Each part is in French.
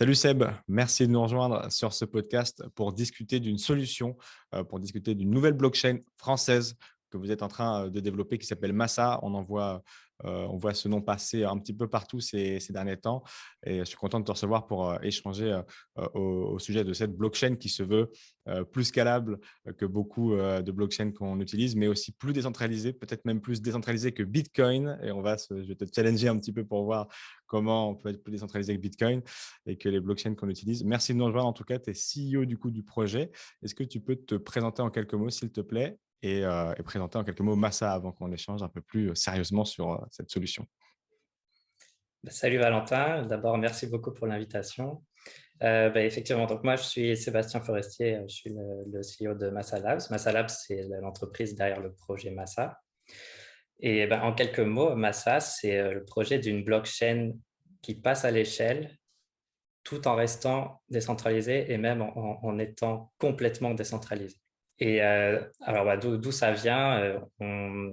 Salut Seb, merci de nous rejoindre sur ce podcast pour discuter d'une solution, euh, pour discuter d'une nouvelle blockchain française que vous êtes en train de développer qui s'appelle Massa. On en voit euh, on voit ce nom passer un petit peu partout ces, derniers temps. Et je suis content de te recevoir pour euh, échanger euh, au, sujet de cette blockchain qui se veut plus scalable que beaucoup de blockchains qu'on utilise, mais aussi plus décentralisée, peut-être même plus décentralisée que Bitcoin. Et on va je vais te challenger un petit peu pour voir comment on peut être plus décentralisé que Bitcoin et que les blockchains qu'on utilise. Merci de nous rejoindre. En tout cas, tu es CEO du coup du projet. Est-ce que tu peux te présenter en quelques mots, s'il te plaît, euh, et, présenter en quelques mots Massa avant qu'on échange un peu plus euh, sérieusement sur euh, cette solution. Bah, salut Valentin, d'abord merci beaucoup pour l'invitation. Bah, effectivement, donc moi je suis Sébastien Forestier, je suis le, CEO de Massa Labs. Massa Labs, c'est l'entreprise derrière le projet Massa. Et bah, en quelques mots, Massa, c'est le projet d'une blockchain qui passe à l'échelle tout en restant décentralisé et même en étant complètement décentralisé. Et euh, alors, bah, d'où ça vient euh,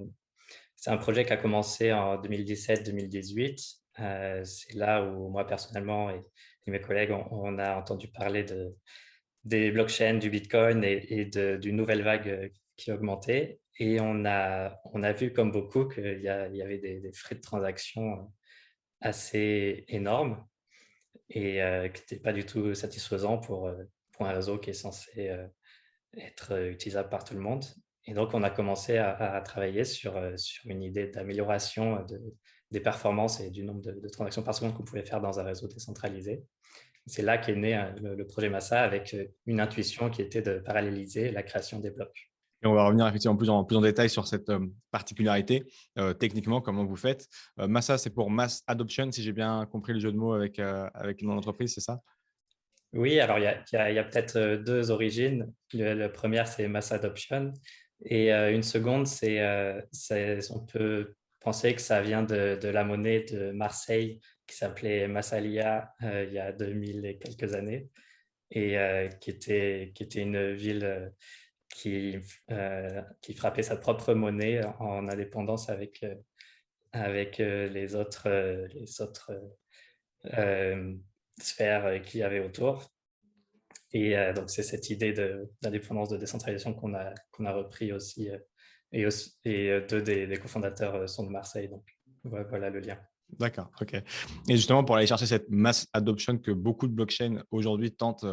C'est un projet qui a commencé en 2017-2018. Euh, c'est là où moi, personnellement, et, mes collègues, on, a entendu parler de, des blockchains, du Bitcoin et, d'une nouvelle vague qui augmentait. Et on a, on a vu, comme beaucoup, qu'il y, y, avait des, frais de transaction assez énormes et qui n'étaient pas du tout satisfaisants pour un réseau qui est censé être euh, utilisable par tout le monde. Et donc, on a commencé à, travailler sur, euh, sur une idée d'amélioration de, des performances et du nombre de, transactions par seconde qu'on pouvait faire dans un réseau décentralisé. C'est là qu'est né euh, le, projet Massa avec une intuition qui était de paralléliser la création des blocs. Et on va revenir effectivement plus en, plus en détail sur cette particularité, techniquement, comment vous faites. Massa, c'est pour Mass Adoption, si j'ai bien compris le jeu de mots avec, avec mon entreprise, c'est ça? Oui, alors il y a, peut-être euh, deux origines. la première, c'est mass adoption. Et euh, une seconde, euh, c'est, on peut penser que ça vient de, la monnaie de Marseille qui s'appelait Massalia il y a 2000 et quelques années et qui, était, qui était une ville qui, qui frappait sa propre monnaie en indépendance avec, avec les autres, les autres sphère euh, qu'il y avait autour. Et euh, donc, c'est cette idée d'indépendance, de, décentralisation qu'on a, qu'on a repris aussi. Euh, et, deux des, cofondateurs sont de Marseille. Donc, voilà le lien. D'accord, ok. Et justement, pour aller chercher cette mass adoption que beaucoup de blockchains aujourd'hui tentent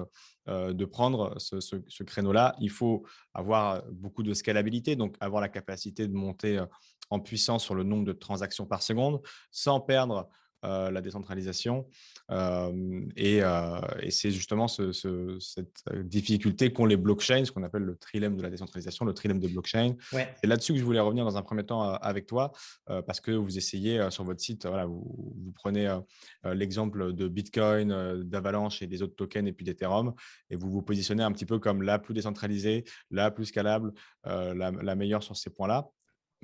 de prendre, ce créneau-là, il faut avoir beaucoup de scalabilité, donc avoir la capacité de monter en puissance sur le nombre de transactions par seconde, sans perdre euh, la décentralisation. Euh, et, euh, et c'est justement cette difficulté qu'ont les blockchains, ce qu'on appelle le trilemme de la décentralisation, le trilemme de blockchain. C'est là-dessus que je voulais revenir dans un premier temps avec toi, parce que vous essayez sur votre site, voilà, vous, vous prenez l'exemple de Bitcoin, d'Avalanche et des autres tokens et puis d'Ethereum, et vous vous positionnez un petit peu comme la plus décentralisée, la plus scalable, la meilleure sur ces points-là.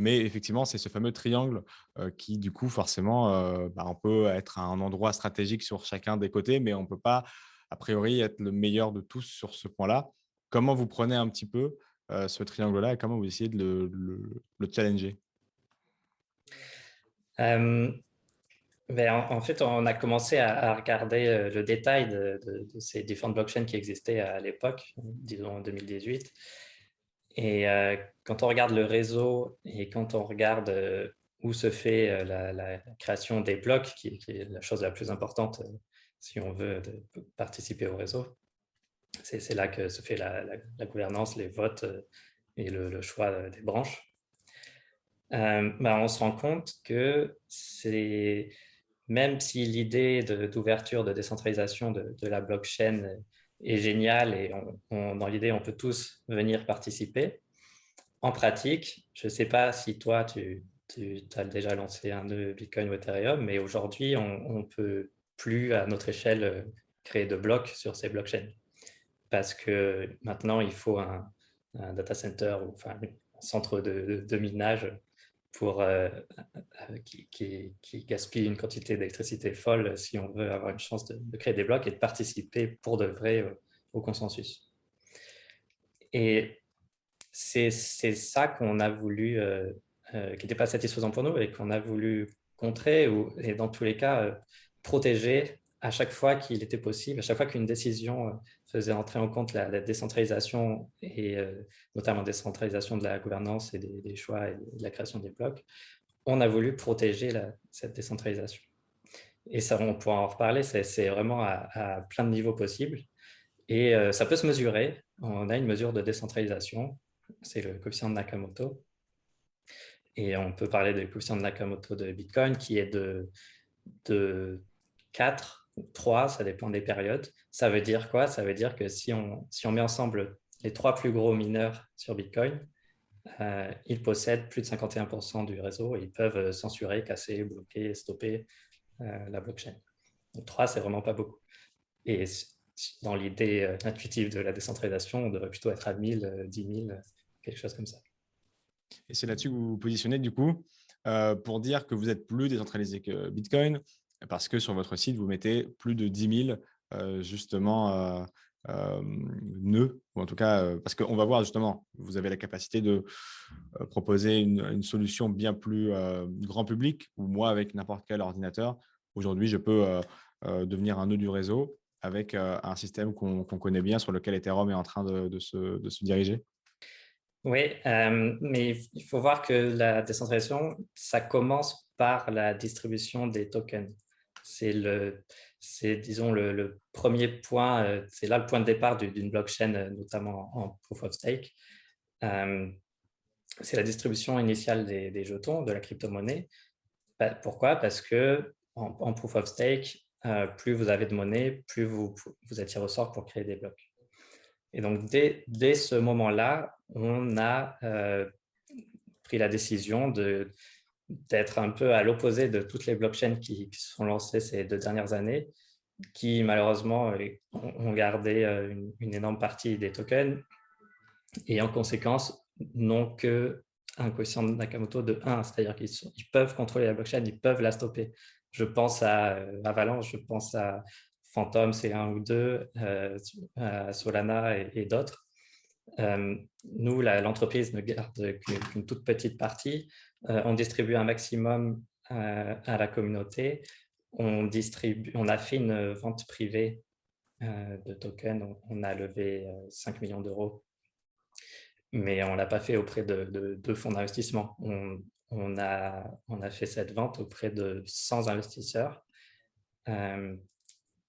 Mais effectivement, c'est ce fameux triangle qui, du coup, forcément, bah, on peut être un endroit stratégique sur chacun des côtés, mais on ne peut pas, a priori, être le meilleur de tous sur ce point-là. Comment vous prenez un petit peu ce triangle-là et comment vous essayez de le, challenger? Ben, en, fait, on a commencé à, regarder le détail de, ces différentes blockchains qui existaient à l'époque, disons en 2018. Et euh, quand on regarde le réseau et quand on regarde euh, où se fait euh, la, création des blocs, qui, est la chose la plus importante si on veut participer au réseau, c'est là que se fait la, gouvernance, les votes et le, choix des branches. Ben, on se rend compte que même si l'idée d'ouverture, de, décentralisation de, de, la blockchain est génial et dans l'idée, on peut tous venir participer. En pratique, je ne sais pas si toi, tu, as déjà lancé un nœud Bitcoin ou Ethereum, mais aujourd'hui, on ne peut plus à notre échelle créer de blocs sur ces blockchains. Parce que maintenant, il faut un, data center ou enfin, un centre de, minage pour, euh, qui, qui, gaspille une quantité d'électricité folle si on veut avoir une chance de, créer des blocs et de participer pour de vrai euh, au consensus. Et c'est ça qu'on a voulu, euh, qui n'était pas satisfaisant pour nous et qu'on a voulu contrer ou, et dans tous les cas protéger à chaque fois qu'il était possible, à chaque fois qu'une décision faisait entrer en compte la, décentralisation et notamment la décentralisation de la gouvernance et des, choix et de la création des blocs, on a voulu protéger cette décentralisation. Et ça, on pourra en reparler, c'est vraiment à, plein de niveaux possibles. Et ça peut se mesurer. On a une mesure de décentralisation, c'est le coefficient de Nakamoto. Et on peut parler du coefficient de Nakamoto de Bitcoin qui est de 4 3, ça dépend des périodes. Ça veut dire quoi? Ça veut dire que si on, si on met ensemble les trois plus gros mineurs sur Bitcoin, euh, ils possèdent plus de 51% du réseau et ils peuvent censurer, casser, bloquer, stopper euh, la blockchain. Donc 3, c'est vraiment pas beaucoup. Et dans l'idée euh, intuitive de la décentralisation, on devrait plutôt être à 1000, 10 000, quelque chose comme ça. Et c'est là-dessus que vous vous positionnez du coup pour dire que vous êtes plus décentralisé que Bitcoin, parce que sur votre site, vous mettez plus de 10 000 justement euh, nœuds, ou en tout cas, parce qu'on va voir justement, vous avez la capacité de proposer une, solution bien plus grand public, ou moi, avec n'importe quel ordinateur, aujourd'hui, je peux devenir un nœud du réseau avec un système qu'on connaît bien, sur lequel Ethereum est en train de se, diriger Oui, mais il faut voir que la décentralisation, ça commence par la distribution des tokens. C'est le, c'est, disons, le, premier point, euh, c'est là le point de départ d'une blockchain, euh, notamment en proof of stake. Euh, c'est la distribution initiale des, jetons, de la crypto-monnaie. Bah, pourquoi? Parce que en, proof of stake, plus vous avez de monnaie, plus vous, vous êtes sort pour créer des blocs. Et donc, dès, dès ce moment-là, on a pris la décision de, d'être un peu à l'opposé de toutes les blockchains qui, sont lancées ces deux dernières années, qui malheureusement euh, ont gardé euh, une, énorme partie des tokens et en conséquence n'ont que un coefficient de Nakamoto de 1, c'est-à-dire qu'ils ils peuvent contrôler la blockchain, ils peuvent la stopper. Je pense à euh, Avalanche, je pense à Phantom, c'est 1 ou 2, à Solana et, d'autres. nous, l'entreprise ne garde qu'une toute petite partie. Euh, on distribue un maximum euh, à la communauté. On, a fait une vente privée euh, de tokens. On, a levé 5 millions d'euros, mais on ne l'a pas fait auprès de, fonds d'investissement. On, a, fait cette vente auprès de 100 investisseurs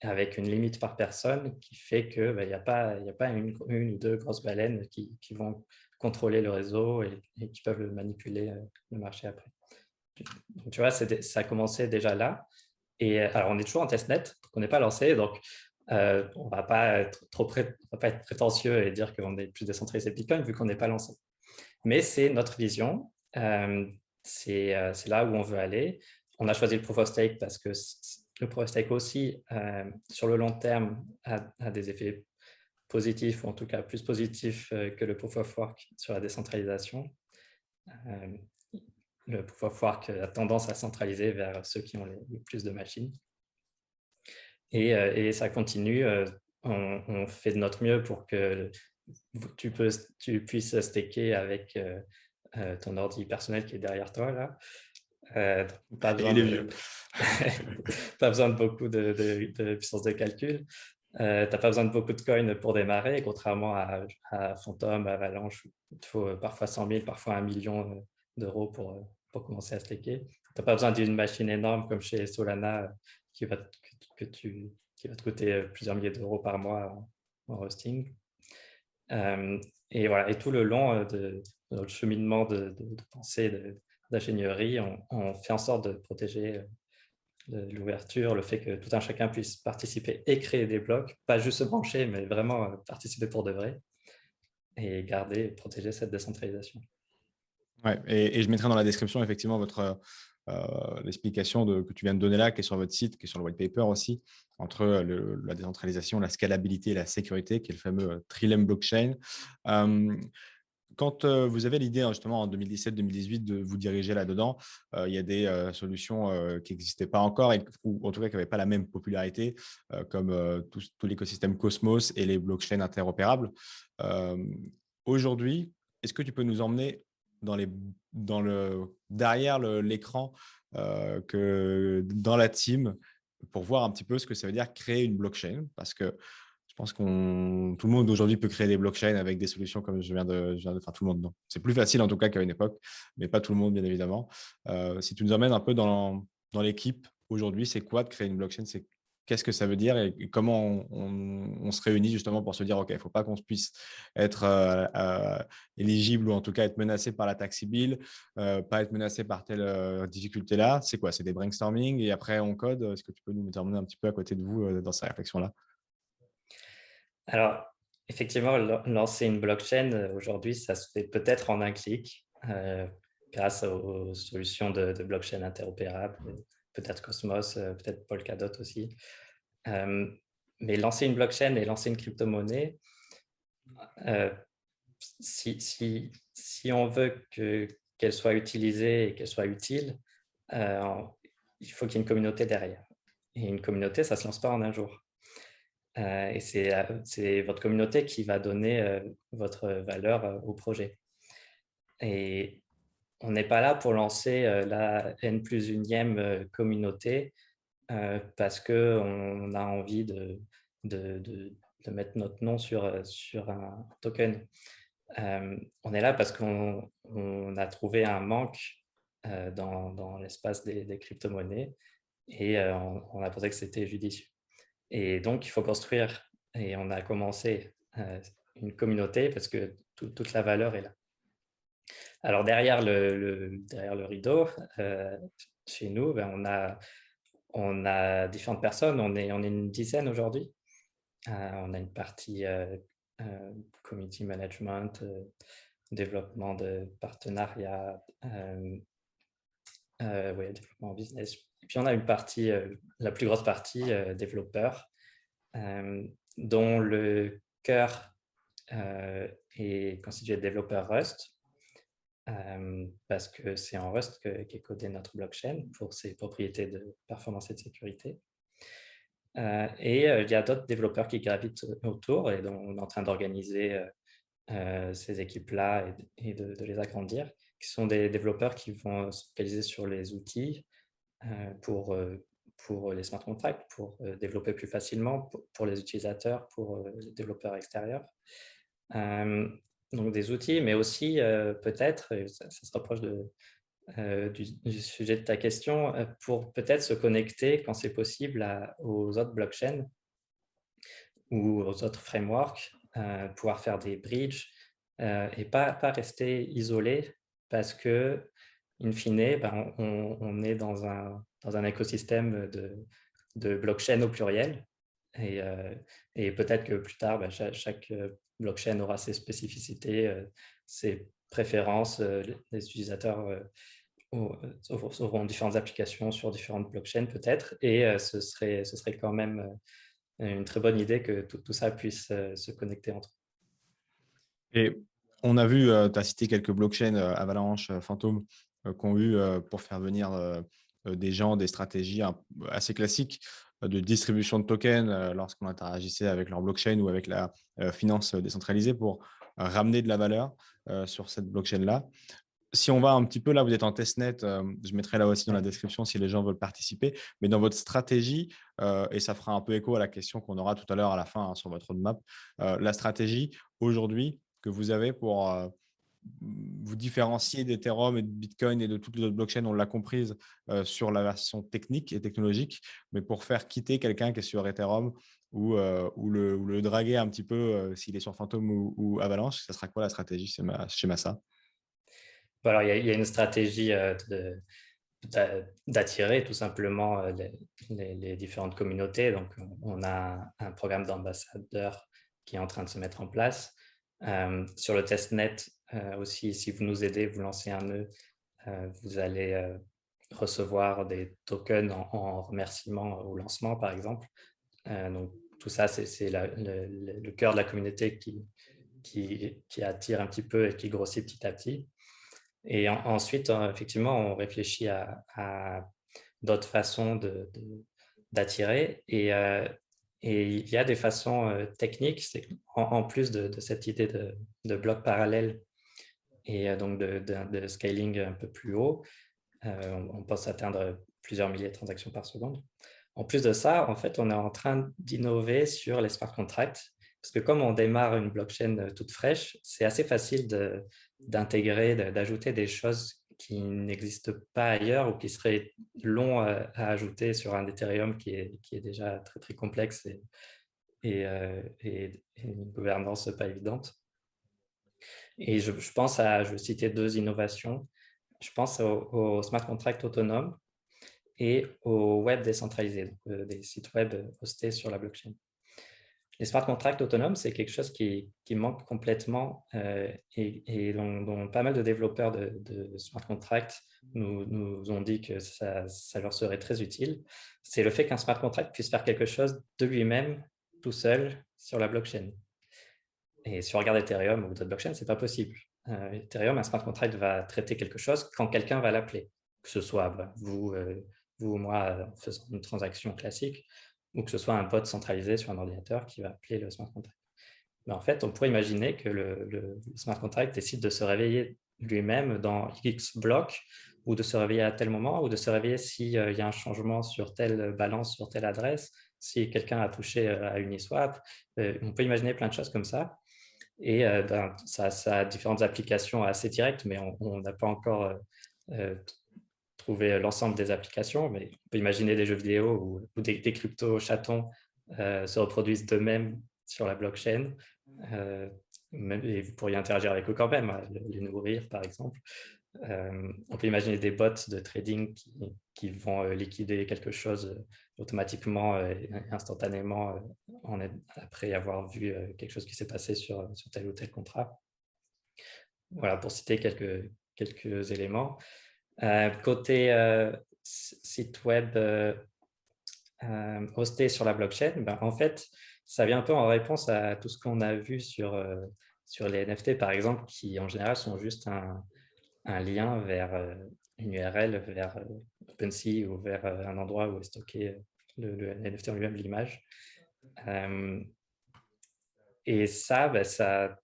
avec une limite par personne qui fait qu'il bah, n'y a pas, a pas une, ou deux grosses baleines qui vont contrôler le réseau et, qui peuvent manipuler euh, le marché après. Donc, tu vois, ça a commencé déjà là. Et euh, alors, on est toujours en testnet, donc on n'est pas lancé, donc euh, on ne va pas être trop être prétentieux et dire qu'on est plus décentralisé Bitcoin vu qu'on n'est pas lancé. Mais c'est notre vision, c'est là où on veut aller. On a choisi le proof of stake parce que le proof of stake aussi, sur le long terme, a des effets positif, ou en tout cas plus positif euh, que le proof of work sur la décentralisation. Euh, le proof of work a tendance à centraliser vers ceux qui ont le plus de machines. Et, euh, et ça continue. On, fait de notre mieux pour que tu, peux, tu puisses staker avec ton ordi personnel qui est derrière toi. Là. pas, besoin de, pas besoin de beaucoup de, de, puissance de calcul. Euh, tu n'as pas besoin de beaucoup de coins pour démarrer, contrairement à, à Phantom, à Avalanche, il te faut parfois 100 000, parfois un million euh, d'euros pour, euh, pour commencer à staker. Tu n'as pas besoin d'une machine énorme comme chez Solana qui va, tu, qui va te coûter plusieurs milliers d'euros par mois en, hosting. et voilà, et tout le long de, notre cheminement de, pensée d'ingénierie, on, fait en sorte de protéger l'ouverture, le fait que tout un chacun puisse participer et créer des blocs, pas juste se brancher, mais vraiment euh, participer pour de vrai et garder et protéger cette décentralisation. Ouais, et, je mettrai dans la description effectivement votre euh, l'explication que tu viens de donner là, qui est sur votre site, qui est sur le white paper aussi, entre la décentralisation, la scalabilité et la sécurité, qui est le fameux euh, Trilem blockchain. Quand vous avez l'idée hein, justement en 2017-2018 de vous diriger là-dedans, il y a des solutions qui n'existaient pas encore et, ou en tout cas qui n'avaient pas la même popularité, comme tout, l'écosystème Cosmos et les blockchains interopérables. Aujourd'hui, est-ce que tu peux nous emmener dans le, derrière l'écran dans la team pour voir un petit peu ce que ça veut dire créer une blockchain, parce que pense qu'on tout le monde aujourd'hui peut créer des blockchains avec des solutions comme je viens de, je faire tout le monde. Non, c'est plus facile en tout cas qu'à une époque, mais pas tout le monde bien évidemment. si tu nous emmènes un peu dans, l'équipe aujourd'hui, c'est quoi de créer une blockchain? C'est qu'est-ce que ça veut dire? Et comment on, se réunit justement pour se dire, OK, il ne faut pas qu'on puisse être euh, euh, éligible ou en tout cas être menacé par la taxe bill, euh, pas être menacé par telle difficulté-là. C'est quoi? C'est des brainstorming et après on code? Est-ce que tu peux nous terminer un petit peu à côté de vous dans ces réflexions-là? Alors, effectivement, lancer une blockchain, aujourd'hui, ça se fait peut-être en un clic grâce aux solutions de, blockchain interopérables peut-être Cosmos, euh, peut-être Polkadot aussi. Euh, mais lancer une blockchain et lancer une crypto-monnaie, euh, si, on veut qu'elle soit utilisée et qu'elle soit utile, il faut qu'il y ait une communauté derrière. Et une communauté, ça ne se lance pas en un jour. Et c'est votre communauté qui va donner votre valeur au projet. Et on n'est pas là pour lancer euh, la N plus unième euh, communauté euh, parce qu'on a envie de, mettre notre nom sur, sur un token. on est là parce qu'on a trouvé un manque dans, l'espace des, crypto-monnaies et on, a pensé que c'était judicieux. Et donc, il faut construire, et on a commencé une communauté parce que toute la valeur est là. Alors derrière le, derrière le rideau, euh, chez nous, ben, on, a, on a différentes personnes. On est, on est une dizaine aujourd'hui. Euh, on a une partie euh, community management, développement de partenariats, développement business. Et puis on a une partie, la plus grosse partie, développeurs, dont le cœur est constitué de développeurs Rust parce que c'est en Rust qu'est codé notre blockchain pour ses propriétés de performance et de sécurité. et il y a d'autres développeurs qui gravitent autour et dont on est en train d'organiser ces équipes-là et, de, les agrandir, qui sont des développeurs qui vont se focaliser sur les outils pour, pour les smart contracts, pour développer plus facilement pour, les utilisateurs, pour les développeurs extérieurs. Donc des outils, mais aussi euh, peut-être, et ça, se rapproche de, euh, du, sujet de ta question, euh, pour peut-être se connecter quand c'est possible aux autres blockchains ou aux autres frameworks, pouvoir faire des bridges et pas, pas rester isolé parce que, in fine, ben, on, est dans un, dans un écosystème de, de blockchain au pluriel. Et, et peut-être que plus tard, ben, chaque blockchain aura ses spécificités, euh, ses préférences. Euh, les utilisateurs euh, auront différentes applications sur différentes blockchains peut-être, et ce, serait, ce serait quand même une très bonne idée que tout, ça puisse se connecter entre eux. Et on a vu, tu as cité quelques blockchains, Avalanche, Phantom, qu'on eu pour faire venir des gens, des stratégies assez classiques de distribution de tokens euh, lorsqu'on interagissait avec leur blockchain ou avec la euh, finance décentralisée pour ramener de la valeur euh, sur cette blockchain-là. Si on va un petit peu là, vous êtes en testnet, je mettrai là aussi dans la description si les gens veulent participer, mais dans votre stratégie, et ça fera un peu écho à la question qu'on aura tout à l'heure à la fin hein, sur votre roadmap, la stratégie aujourd'hui que vous avez pour vous différencier d'Ethereum et de Bitcoin et de toutes les autres blockchains, on l'a comprise euh, sur la version technique et technologique, mais pour faire quitter quelqu'un qui est sur Ethereum ou, euh, le, draguer un petit peu euh, s'il est sur Phantom ou, Avalanche, ça sera quoi la stratégie chez, Massa? Alors, il y, a une stratégie d'attirer tout simplement les, différentes communautés. Donc, on a un programme d'ambassadeurs qui est en train de se mettre en place. sur le testnet, aussi, si vous nous aidez, vous lancez un nœud, euh, vous allez euh, recevoir des tokens en, remerciement au lancement, par exemple. donc, tout ça, c'est le, cœur de la communauté qui, qui, attire un petit peu et qui grossit petit à petit. Et ensuite, effectivement, on réfléchit à, d'autres façons d'attirer. De, et, et, il y a des façons techniques, en, plus de, cette idée de, de bloc parallèle et euh, donc de, scaling un peu plus haut. Euh, on, pense atteindre plusieurs milliers de transactions par seconde. En plus de ça, en fait, on est en train d'innover sur les smart contracts parce que comme on démarre une blockchain toute fraîche, c'est assez facile d'intégrer, d'ajouter des choses qui n'existent pas ailleurs ou qui seraient longs à, ajouter sur un Ethereum qui est, déjà très, complexe et, une gouvernance pas évidente. Et je, pense à, je vais citer deux innovations. Je pense au, smart contract autonome et au web décentralisé, euh, des sites web hostés sur la blockchain. Les smart contracts autonomes, c'est quelque chose qui, manque complètement euh, et, dont, pas mal de développeurs de, smart contracts nous, ont dit que ça leur serait très utile. C'est le fait qu'un smart contract puisse faire quelque chose de lui-même, tout seul, sur la blockchain. Et si on regarde Ethereum ou d'autres blockchains, ce n'est pas possible. Euh, Ethereum, un smart contract va traiter quelque chose quand quelqu'un va l'appeler, que ce soit bah, vous, euh, vous ou moi en faisant une transaction classique, ou que ce soit un bot centralisé sur un ordinateur qui va appeler le smart contract. Mais en fait, on pourrait imaginer que le, smart contract décide de se réveiller lui-même dans X blocs ou de se réveiller à tel moment ou de se réveiller s'il euh, y a un changement sur telle balance, sur telle adresse, si quelqu'un a touché à Uniswap. on peut imaginer plein de choses comme ça. Et euh, ben, ça, a différentes applications assez directes, mais on n'a pas encore euh, euh, trouvé l'ensemble des applications. Mais on peut imaginer des jeux vidéo où, des, cryptos chatons se reproduisent d'eux-mêmes sur la blockchain. et vous pourriez interagir avec eux quand même, hein, les nourrir par exemple. On peut imaginer des bots de trading qui, vont liquider quelque chose automatiquement et instantanément après avoir vu quelque chose qui s'est passé sur, tel ou tel contrat. Voilà, pour citer quelques, éléments. côté site web hosté sur la blockchain, ben, en fait, ça vient un peu en réponse à tout ce qu'on a vu sur les NFT, par exemple, qui en général sont juste un, un lien vers une URL vers euh, OpenSea ou vers euh, un endroit où est stocké euh, le, NFT en lui-même, l'image. et ça, ben, ça,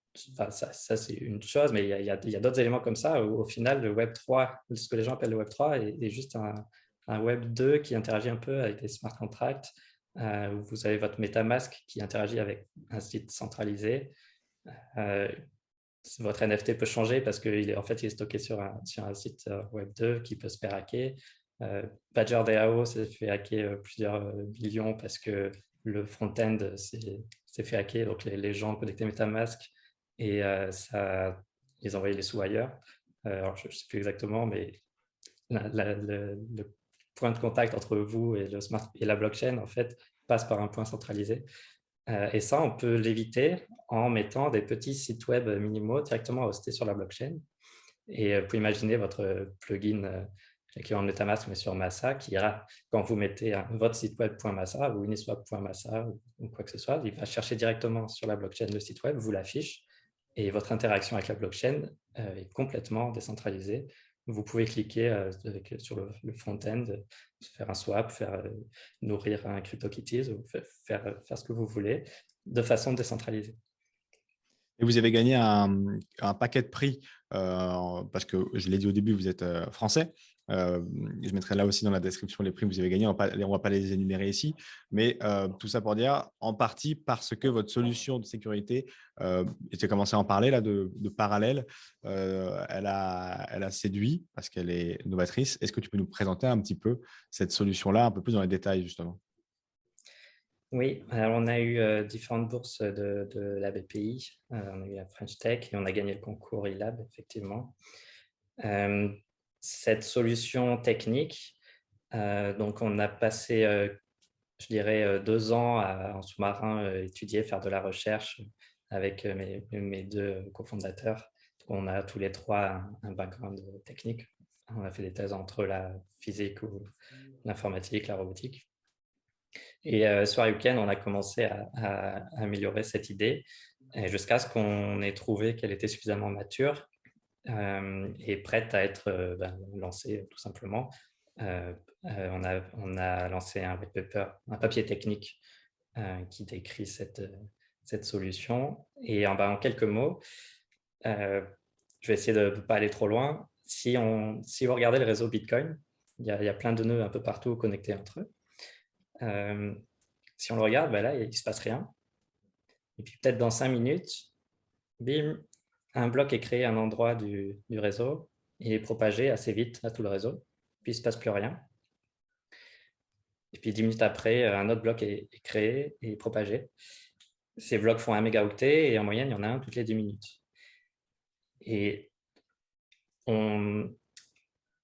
ça, c'est une chose, mais il y a, d'autres éléments comme ça. Où, au final, le Web 3, ce que les gens appellent le Web 3, est, juste un, Web 2 qui interagit un peu avec des smart contracts. où vous avez votre MetaMask qui interagit avec un site centralisé votre NFT peut changer parce qu'il est, en fait, il est stocké sur un, sur un site euh, Web 2 qui peut se faire hacker. Euh, Badger DAO s'est fait hacker euh, plusieurs millions parce que le front-end s'est fait hacker. Donc, les, gens connectaient MetaMask et ça, ils envoyaient les sous ailleurs. alors, je ne sais plus exactement, mais le, point de contact entre vous et, le smart, et la blockchain, en fait, passe par un point centralisé. Euh, et ça, on peut l'éviter en mettant des petits sites web minimaux directement hostés sur la blockchain. Et euh, vous pouvez imaginer votre plugin euh, qui est en MetaMask, mais sur Massa, qui ira, quand vous mettez votre site web.massa ou uniswap.massa ou, ou, quoi que ce soit, il va chercher directement sur la blockchain le site web, vous l'affiche, et votre interaction avec la blockchain est complètement décentralisée vous pouvez cliquer euh, sur le, front-end, faire un swap, euh, nourrir un CryptoKitties faire, faire ce que vous voulez de façon décentralisée. Et vous avez gagné un, paquet de prix, euh, parce que je l'ai dit au début, vous êtes français. Euh, je mettrai là aussi dans la description les prix que vous avez gagnés. On ne va pas les énumérer ici. Mais euh, tout ça pour dire, en partie parce que votre solution de sécurité, euh, et as commencé à en parler là, de, parallèle, elle, a, elle a séduit parce qu'elle est novatrice. Est-ce que tu peux nous présenter un petit peu cette solution-là, un peu plus dans les détails justement? Oui, alors on a eu différentes bourses de, de la BPI, on a eu la French Tech et on a gagné le concours eLab, effectivement cette solution technique, euh, donc on a passé, euh, je dirais, euh, deux ans en sous-marin étudier, faire de la recherche avec mes, deux cofondateurs. On a tous les trois un, background technique. On a fait des thèses entre la physique ou l'informatique, la robotique. Et sur week-end, on a commencé à, à améliorer cette idée jusqu'à ce qu'on ait trouvé qu'elle était suffisamment mature euh, est prête à être euh, ben, lancée tout simplement. Euh, on, a, on a lancé un paper, un papier technique qui décrit cette, cette solution. Et en, ben, en quelques mots, je vais essayer de ne pas aller trop loin. Si, on, si vous regardez le réseau Bitcoin, il y, a, il y, a, plein de nœuds un peu partout connectés entre eux. si on le regarde, ben là, il ne se passe rien. Et puis peut-être dans cinq minutes, bim, un bloc est créé à un endroit du, réseau, il est propagé assez vite à tout le réseau, puis il ne se passe plus rien. Et puis dix minutes après, un autre bloc est, créé et propagé. Ces blocs font un mégaoctet et en moyenne, il y en a un toutes les 10 minutes. Et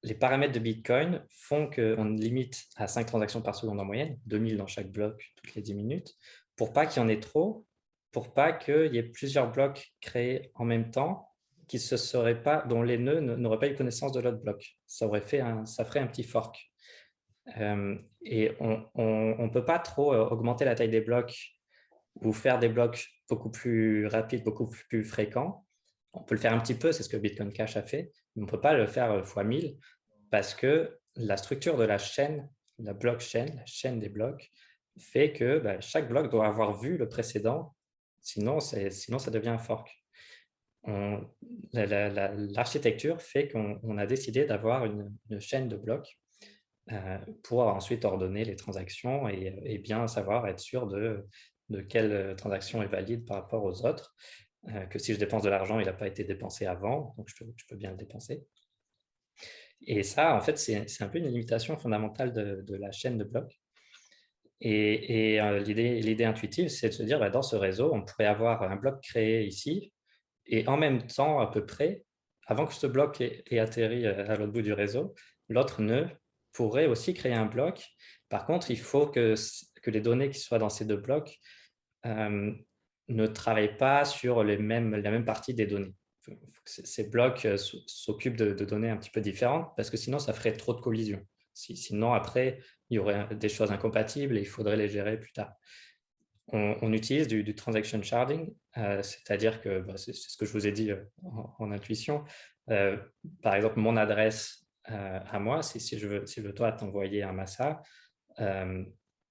les paramètres de Bitcoin font qu'on limite à 5 transactions par seconde en moyenne, 2000 dans chaque bloc toutes les 10 minutes, pour pas qu'il y en ait trop, pour pas qu'il y ait plusieurs blocs créés en même temps qui se seraient pas, dont les nœuds n'auraient pas eu connaissance de l'autre bloc. Ça, aurait fait un, ça ferait un petit fork. Euh, et on ne peut pas trop euh, augmenter la taille des blocs ou faire des blocs beaucoup plus rapides, beaucoup plus fréquents. On peut le faire un petit peu, c'est ce que Bitcoin Cash a fait, mais on ne peut pas le faire x 1000 parce que la structure de la chaîne, la blockchain, la chaîne des blocs, fait que bah, chaque bloc doit avoir vu le précédent Sinon, sinon ça devient un fork. L'architecture fait qu'on a décidé d'avoir une, chaîne de blocs euh, pour ensuite ordonner les transactions et, bien savoir, être sûr de, de, quelle transaction est valide par rapport aux autres. Euh, que si je dépense de l'argent, il n'a pas été dépensé avant, donc je peux, bien le dépenser. Et ça, en fait, c'est un peu une limitation fondamentale de la chaîne de blocs. Et, euh, l'idée intuitive, c'est de se dire, bah, dans ce réseau, on pourrait avoir un bloc créé ici, et en même temps, à peu près, avant que ce bloc ait, atterri euh, à l'autre bout du réseau, l'autre nœud pourrait aussi créer un bloc. Par contre, il faut que, les données qui soient dans ces deux blocs euh, ne travaillent pas sur la même partie des données. ces blocs s'occupent de, données un petit peu différentes parce que sinon, ça ferait trop de collisions. sinon, après, il y aurait des choses incompatibles et il faudrait les gérer plus tard. On, utilise du, transaction sharding, euh, c'est-à-dire que bah, c'est ce que je vous ai dit euh, en, intuition. Euh, par exemple, mon adresse à moi, si, je veux, toi t'envoyer un massa,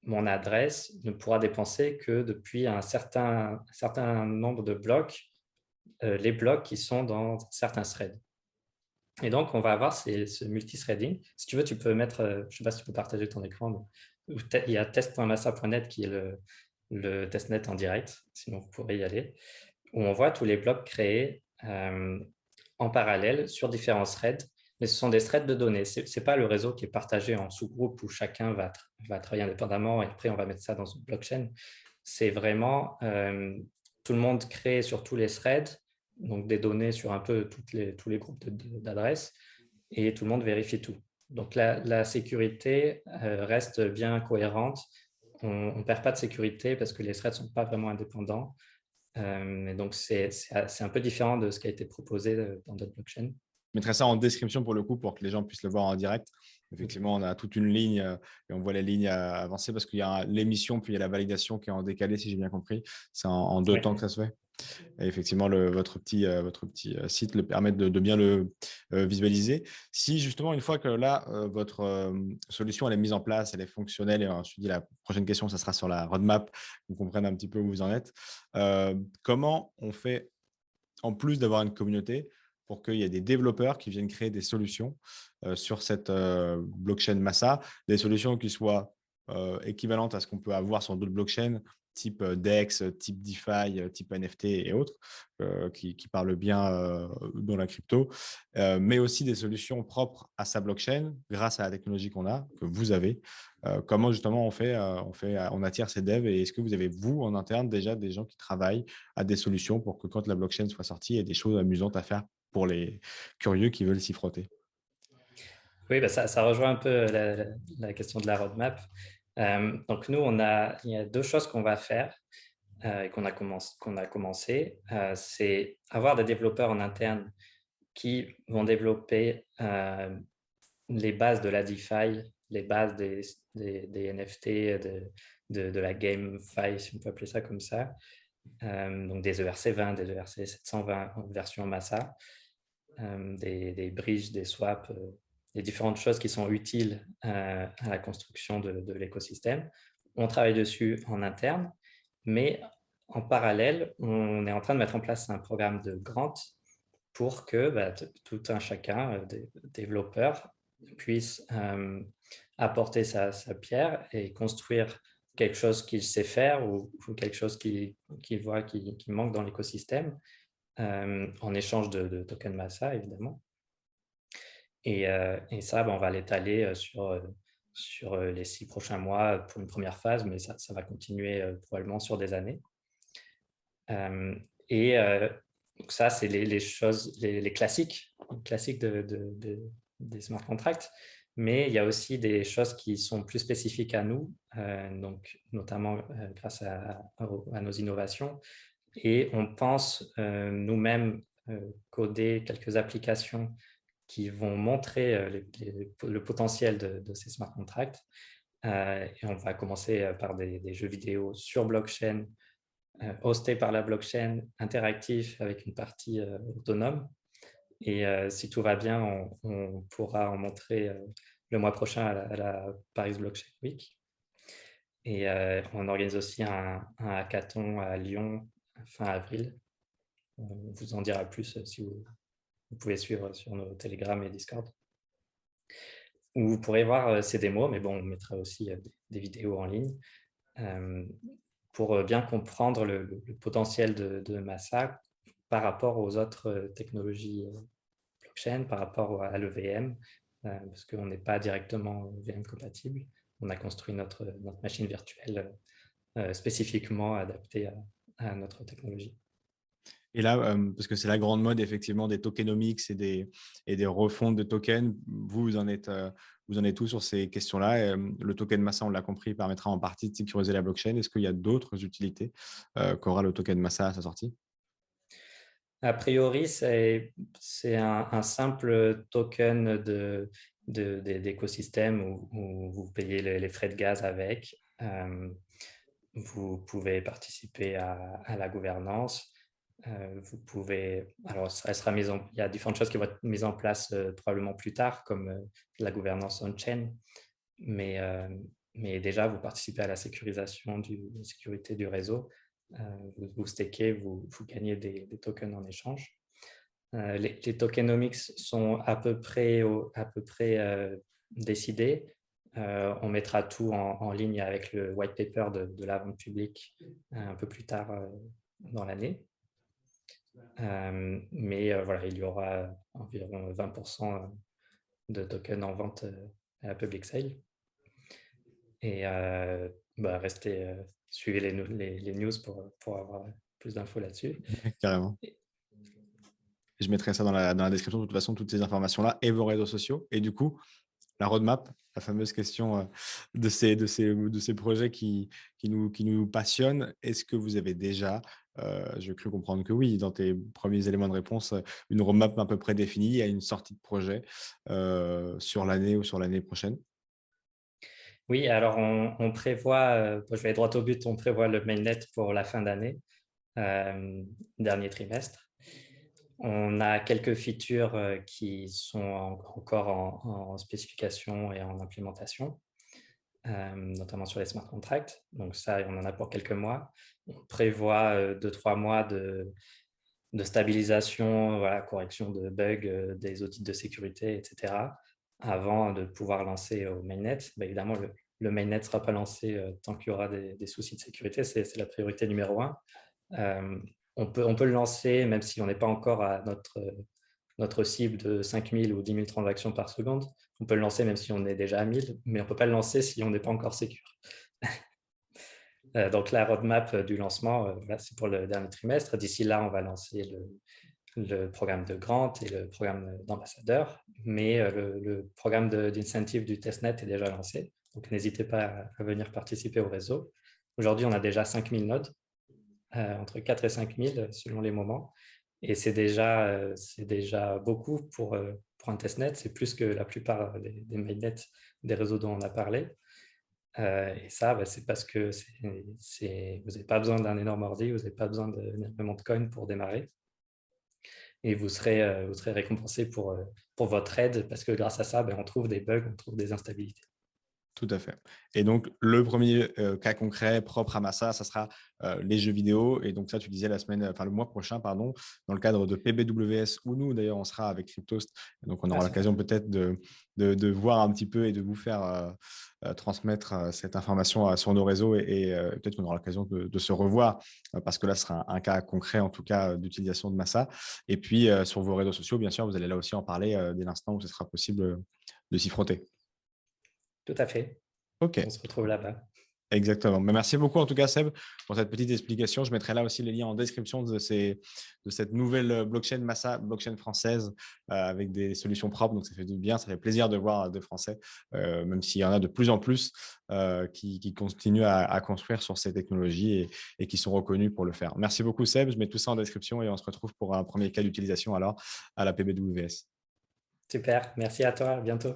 mon adresse ne pourra dépenser que depuis un certain, certain nombre de blocs, les blocs qui sont dans certains threads. Et donc, on va avoir ce multithreading. Si tu veux, tu peux mettre, euh, je ne sais pas si tu peux partager ton écran, il y a test.massa.net qui est le, testnet en direct, sinon vous pourrez y aller, où on voit tous les blocs créés euh, en parallèle sur différents threads, mais ce sont des threads de données. Ce n'est pas le réseau qui est partagé en sous-groupes où chacun va, va, travailler indépendamment et après on va mettre ça dans une blockchain. C'est vraiment euh, tout le monde crée sur tous les threads donc des données sur un peu toutes les, tous les groupes d'adresses et tout le monde vérifie tout. Donc la, sécurité euh, reste bien cohérente. On ne perd pas de sécurité parce que les threads ne sont pas vraiment indépendants. Euh, et donc c'est un peu différent de ce qui a été proposé euh, dans d'autres blockchains. Je mettrai ça en description pour le coup pour que les gens puissent le voir en direct. Effectivement, on a toute une ligne et on voit les lignes avancer parce qu'il y a l'émission puis il y a la validation qui est en décalé, si j'ai bien compris. C'est en, deux temps que ça se fait? Et effectivement, votre petit, euh, votre petit euh, site le permet de, bien le euh, visualiser. Si justement, une fois que là, votre solution elle est mise en place, elle est fonctionnelle, et je dis la prochaine question, ça sera sur la roadmap, vous comprenez un petit peu où vous en êtes. comment on fait, en plus d'avoir une communauté, pour qu'il y ait des développeurs qui viennent créer des solutions sur cette blockchain Massa, des solutions qui soient équivalentes à ce qu'on peut avoir sur d'autres blockchains, type DEX, type DeFi, type NFT et autres, qui, parlent bien dans la crypto, mais aussi des solutions propres à sa blockchain grâce à la technologie qu'on a, que vous avez. comment justement on fait, on attire ces devs et est-ce que vous avez, vous, en interne, déjà des gens qui travaillent à des solutions pour que quand la blockchain soit sortie, il y ait des choses amusantes à faire pour les curieux qui veulent s'y frotter? Oui, bah, ça, rejoint un peu la, question de la roadmap. Euh, donc nous, on a, il y a deux choses qu'on va faire euh, et qu'on a, commencé. Euh, c'est avoir des développeurs en interne qui vont développer les bases de la DeFi, les bases des, NFT, de, la GameFi, si on peut appeler ça comme ça. donc des ERC20, des ERC720 en version Massa, des bridges, des swaps, les différentes choses qui sont utiles euh, à la construction de, l'écosystème. On travaille dessus en interne, mais en parallèle, on est en train de mettre en place un programme de grant pour que bah, tout un chacun, euh, des développeurs, puisse euh, apporter sa, pierre et construire quelque chose qu'il sait faire ou, quelque chose qu'il voit qui, manque dans l'écosystème en échange de, tokens Massa, évidemment. Et, ça, ben, on va l'étaler sur, sur les six prochains mois pour une première phase, mais ça, va continuer probablement sur des années. et donc ça, c'est les, choses, les, classiques, classiques de, des smart contracts. Mais il y a aussi des choses qui sont plus spécifiques à nous, donc notamment grâce à, à, nos innovations. Et on pense nous-mêmes coder quelques applications qui vont montrer euh, le potentiel de, ces smart contracts. Euh, on va commencer euh, par des, jeux vidéo sur blockchain, hostés par la blockchain, interactifs avec une partie autonome. Et si tout va bien, on, pourra en montrer le mois prochain à la, Paris Blockchain Week. Et on organise aussi un, un, hackathon à Lyon fin avril. On vous en dira plus si vous, vous pouvez suivre sur nos Telegram et Discord. Où vous pourrez voir euh, ces démos, mais bon, on mettra aussi euh, des vidéos en ligne euh, pour bien comprendre le, potentiel de, Massa par rapport aux autres technologies blockchain, par rapport à l'EVM, parce qu'on n'est pas directement VM compatible. On a construit notre, notre machine virtuelle spécifiquement adaptée à notre technologie. Et là, parce que c'est la grande mode effectivement des tokenomics et des, et des refontes de tokens, vous, vous en êtes, vous en êtes tout sur ces questions-là? Le token Massa, on l'a compris, permettra en partie de sécuriser la blockchain. Est-ce qu'il y a d'autres utilités qu'aura le token Massa à sa sortie? A priori, c'est un, simple token de, d'écosystème où, vous payez les, frais de gaz avec. vous pouvez participer à la gouvernance. Euh, vous pouvez, alors il y a différentes choses qui vont être mises en place euh, probablement plus tard, comme euh, la gouvernance on-chain, mais, déjà vous participez à la sécurisation du, la sécurité du réseau. vous, vous stakez, vous, gagnez des, tokens en échange. Les, tokenomics sont à peu près, décidés. on mettra tout en, ligne avec le white paper de la vente publique un peu plus tard dans l'année. Euh, mais euh, voilà, il y aura environ 20% de tokens en vente euh, à la public sale. Et bah, restez, suivez les, les, les, news pour, pour avoir plus d'infos là-dessus. Carrément. Je mettrai ça dans la, dans la, description, de toute façon, toutes ces informations-là et vos réseaux sociaux. Et du coup, la roadmap, la fameuse question de ces, de ces, de ces projets qui, qui, nous, qui nous passionnent. Est-ce que vous avez déjà euh, J'ai cru comprendre que oui, dans tes premiers éléments de réponse, une roadmap à peu près définie à une sortie de projet euh, sur l'année ou sur l'année prochaine. Oui, alors on, prévoit, euh, je vais droit au but, on prévoit le mainnet pour la fin d'année, dernier trimestre. On a quelques features qui sont encore en, spécification et en implémentation, notamment sur les smart contracts. Donc ça, on en a pour quelques mois on prévoit euh, deux, trois mois de, stabilisation, voilà, correction de bugs, euh, des audits de sécurité, etc., avant de pouvoir lancer au mainnet. Bah, évidemment, le, mainnet ne sera pas lancé euh, tant qu'il y aura des, soucis de sécurité, c'est la priorité numéro un. on, peut, on peut le lancer même si on n'est pas encore à notre, notre cible de 5000 ou 10 000 transactions par seconde. On peut le lancer même si on est déjà à 1000, mais on ne peut pas le lancer si on n'est pas encore sécure. Euh, donc, la roadmap euh, du lancement, euh, c'est pour le dernier trimestre. D'ici là, on va lancer le, programme de grant et le programme d'ambassadeur, mais le, programme d'incentive du testnet est déjà lancé. Donc, n'hésitez pas à, venir participer au réseau. Aujourd'hui, on a déjà 5000 nodes, entre 4 et 5000 selon les moments. Et c'est déjà, déjà beaucoup pour, testnet. C'est plus que la plupart des, des mainnets des réseaux dont on a parlé. Euh, et ça, bah, c'est parce que vous n'avez pas besoin d'un énorme ordi, vous n'avez pas besoin d'énormément de coins pour démarrer. Et vous serez, euh, serez récompensé pour, euh, pour votre aide parce que grâce à ça, bah, on trouve des bugs, on trouve des instabilités. Tout à fait. Et donc, le premier euh, cas concret propre à Massa, ça sera euh, les jeux vidéo. Et donc, ça, tu disais la semaine, enfin le mois prochain, pardon, dans le cadre de PBWS, où nous, d'ailleurs, on sera avec Cryptost. donc, on aura l'occasion peut-être de, de, voir un petit peu et de vous faire euh, transmettre cette information sur nos réseaux. Et, peut-être qu'on aura l'occasion de, se revoir, parce que là, ce sera un, cas concret, en tout cas, d'utilisation de Massa. Et puis, sur vos réseaux sociaux, bien sûr, vous allez là aussi en parler dès l'instant où ce sera possible de s'y frotter. Tout à fait. OK. On se retrouve là-bas. Exactement. Mais merci beaucoup en tout cas, Seb, pour cette petite explication. Je mettrai là aussi les liens en description de, ces, de cette nouvelle blockchain Massa, blockchain française, euh, avec des solutions propres. Donc, ça fait du bien, ça fait plaisir de voir des Français, euh, même s'il y en a de plus en plus euh, qui, continuent à, construire sur ces technologies et, et, qui sont reconnus pour le faire. Merci beaucoup, Seb. Je mets tout ça en description et on se retrouve pour un premier cas d'utilisation alors à la PBWS. Super. Merci à toi. À bientôt.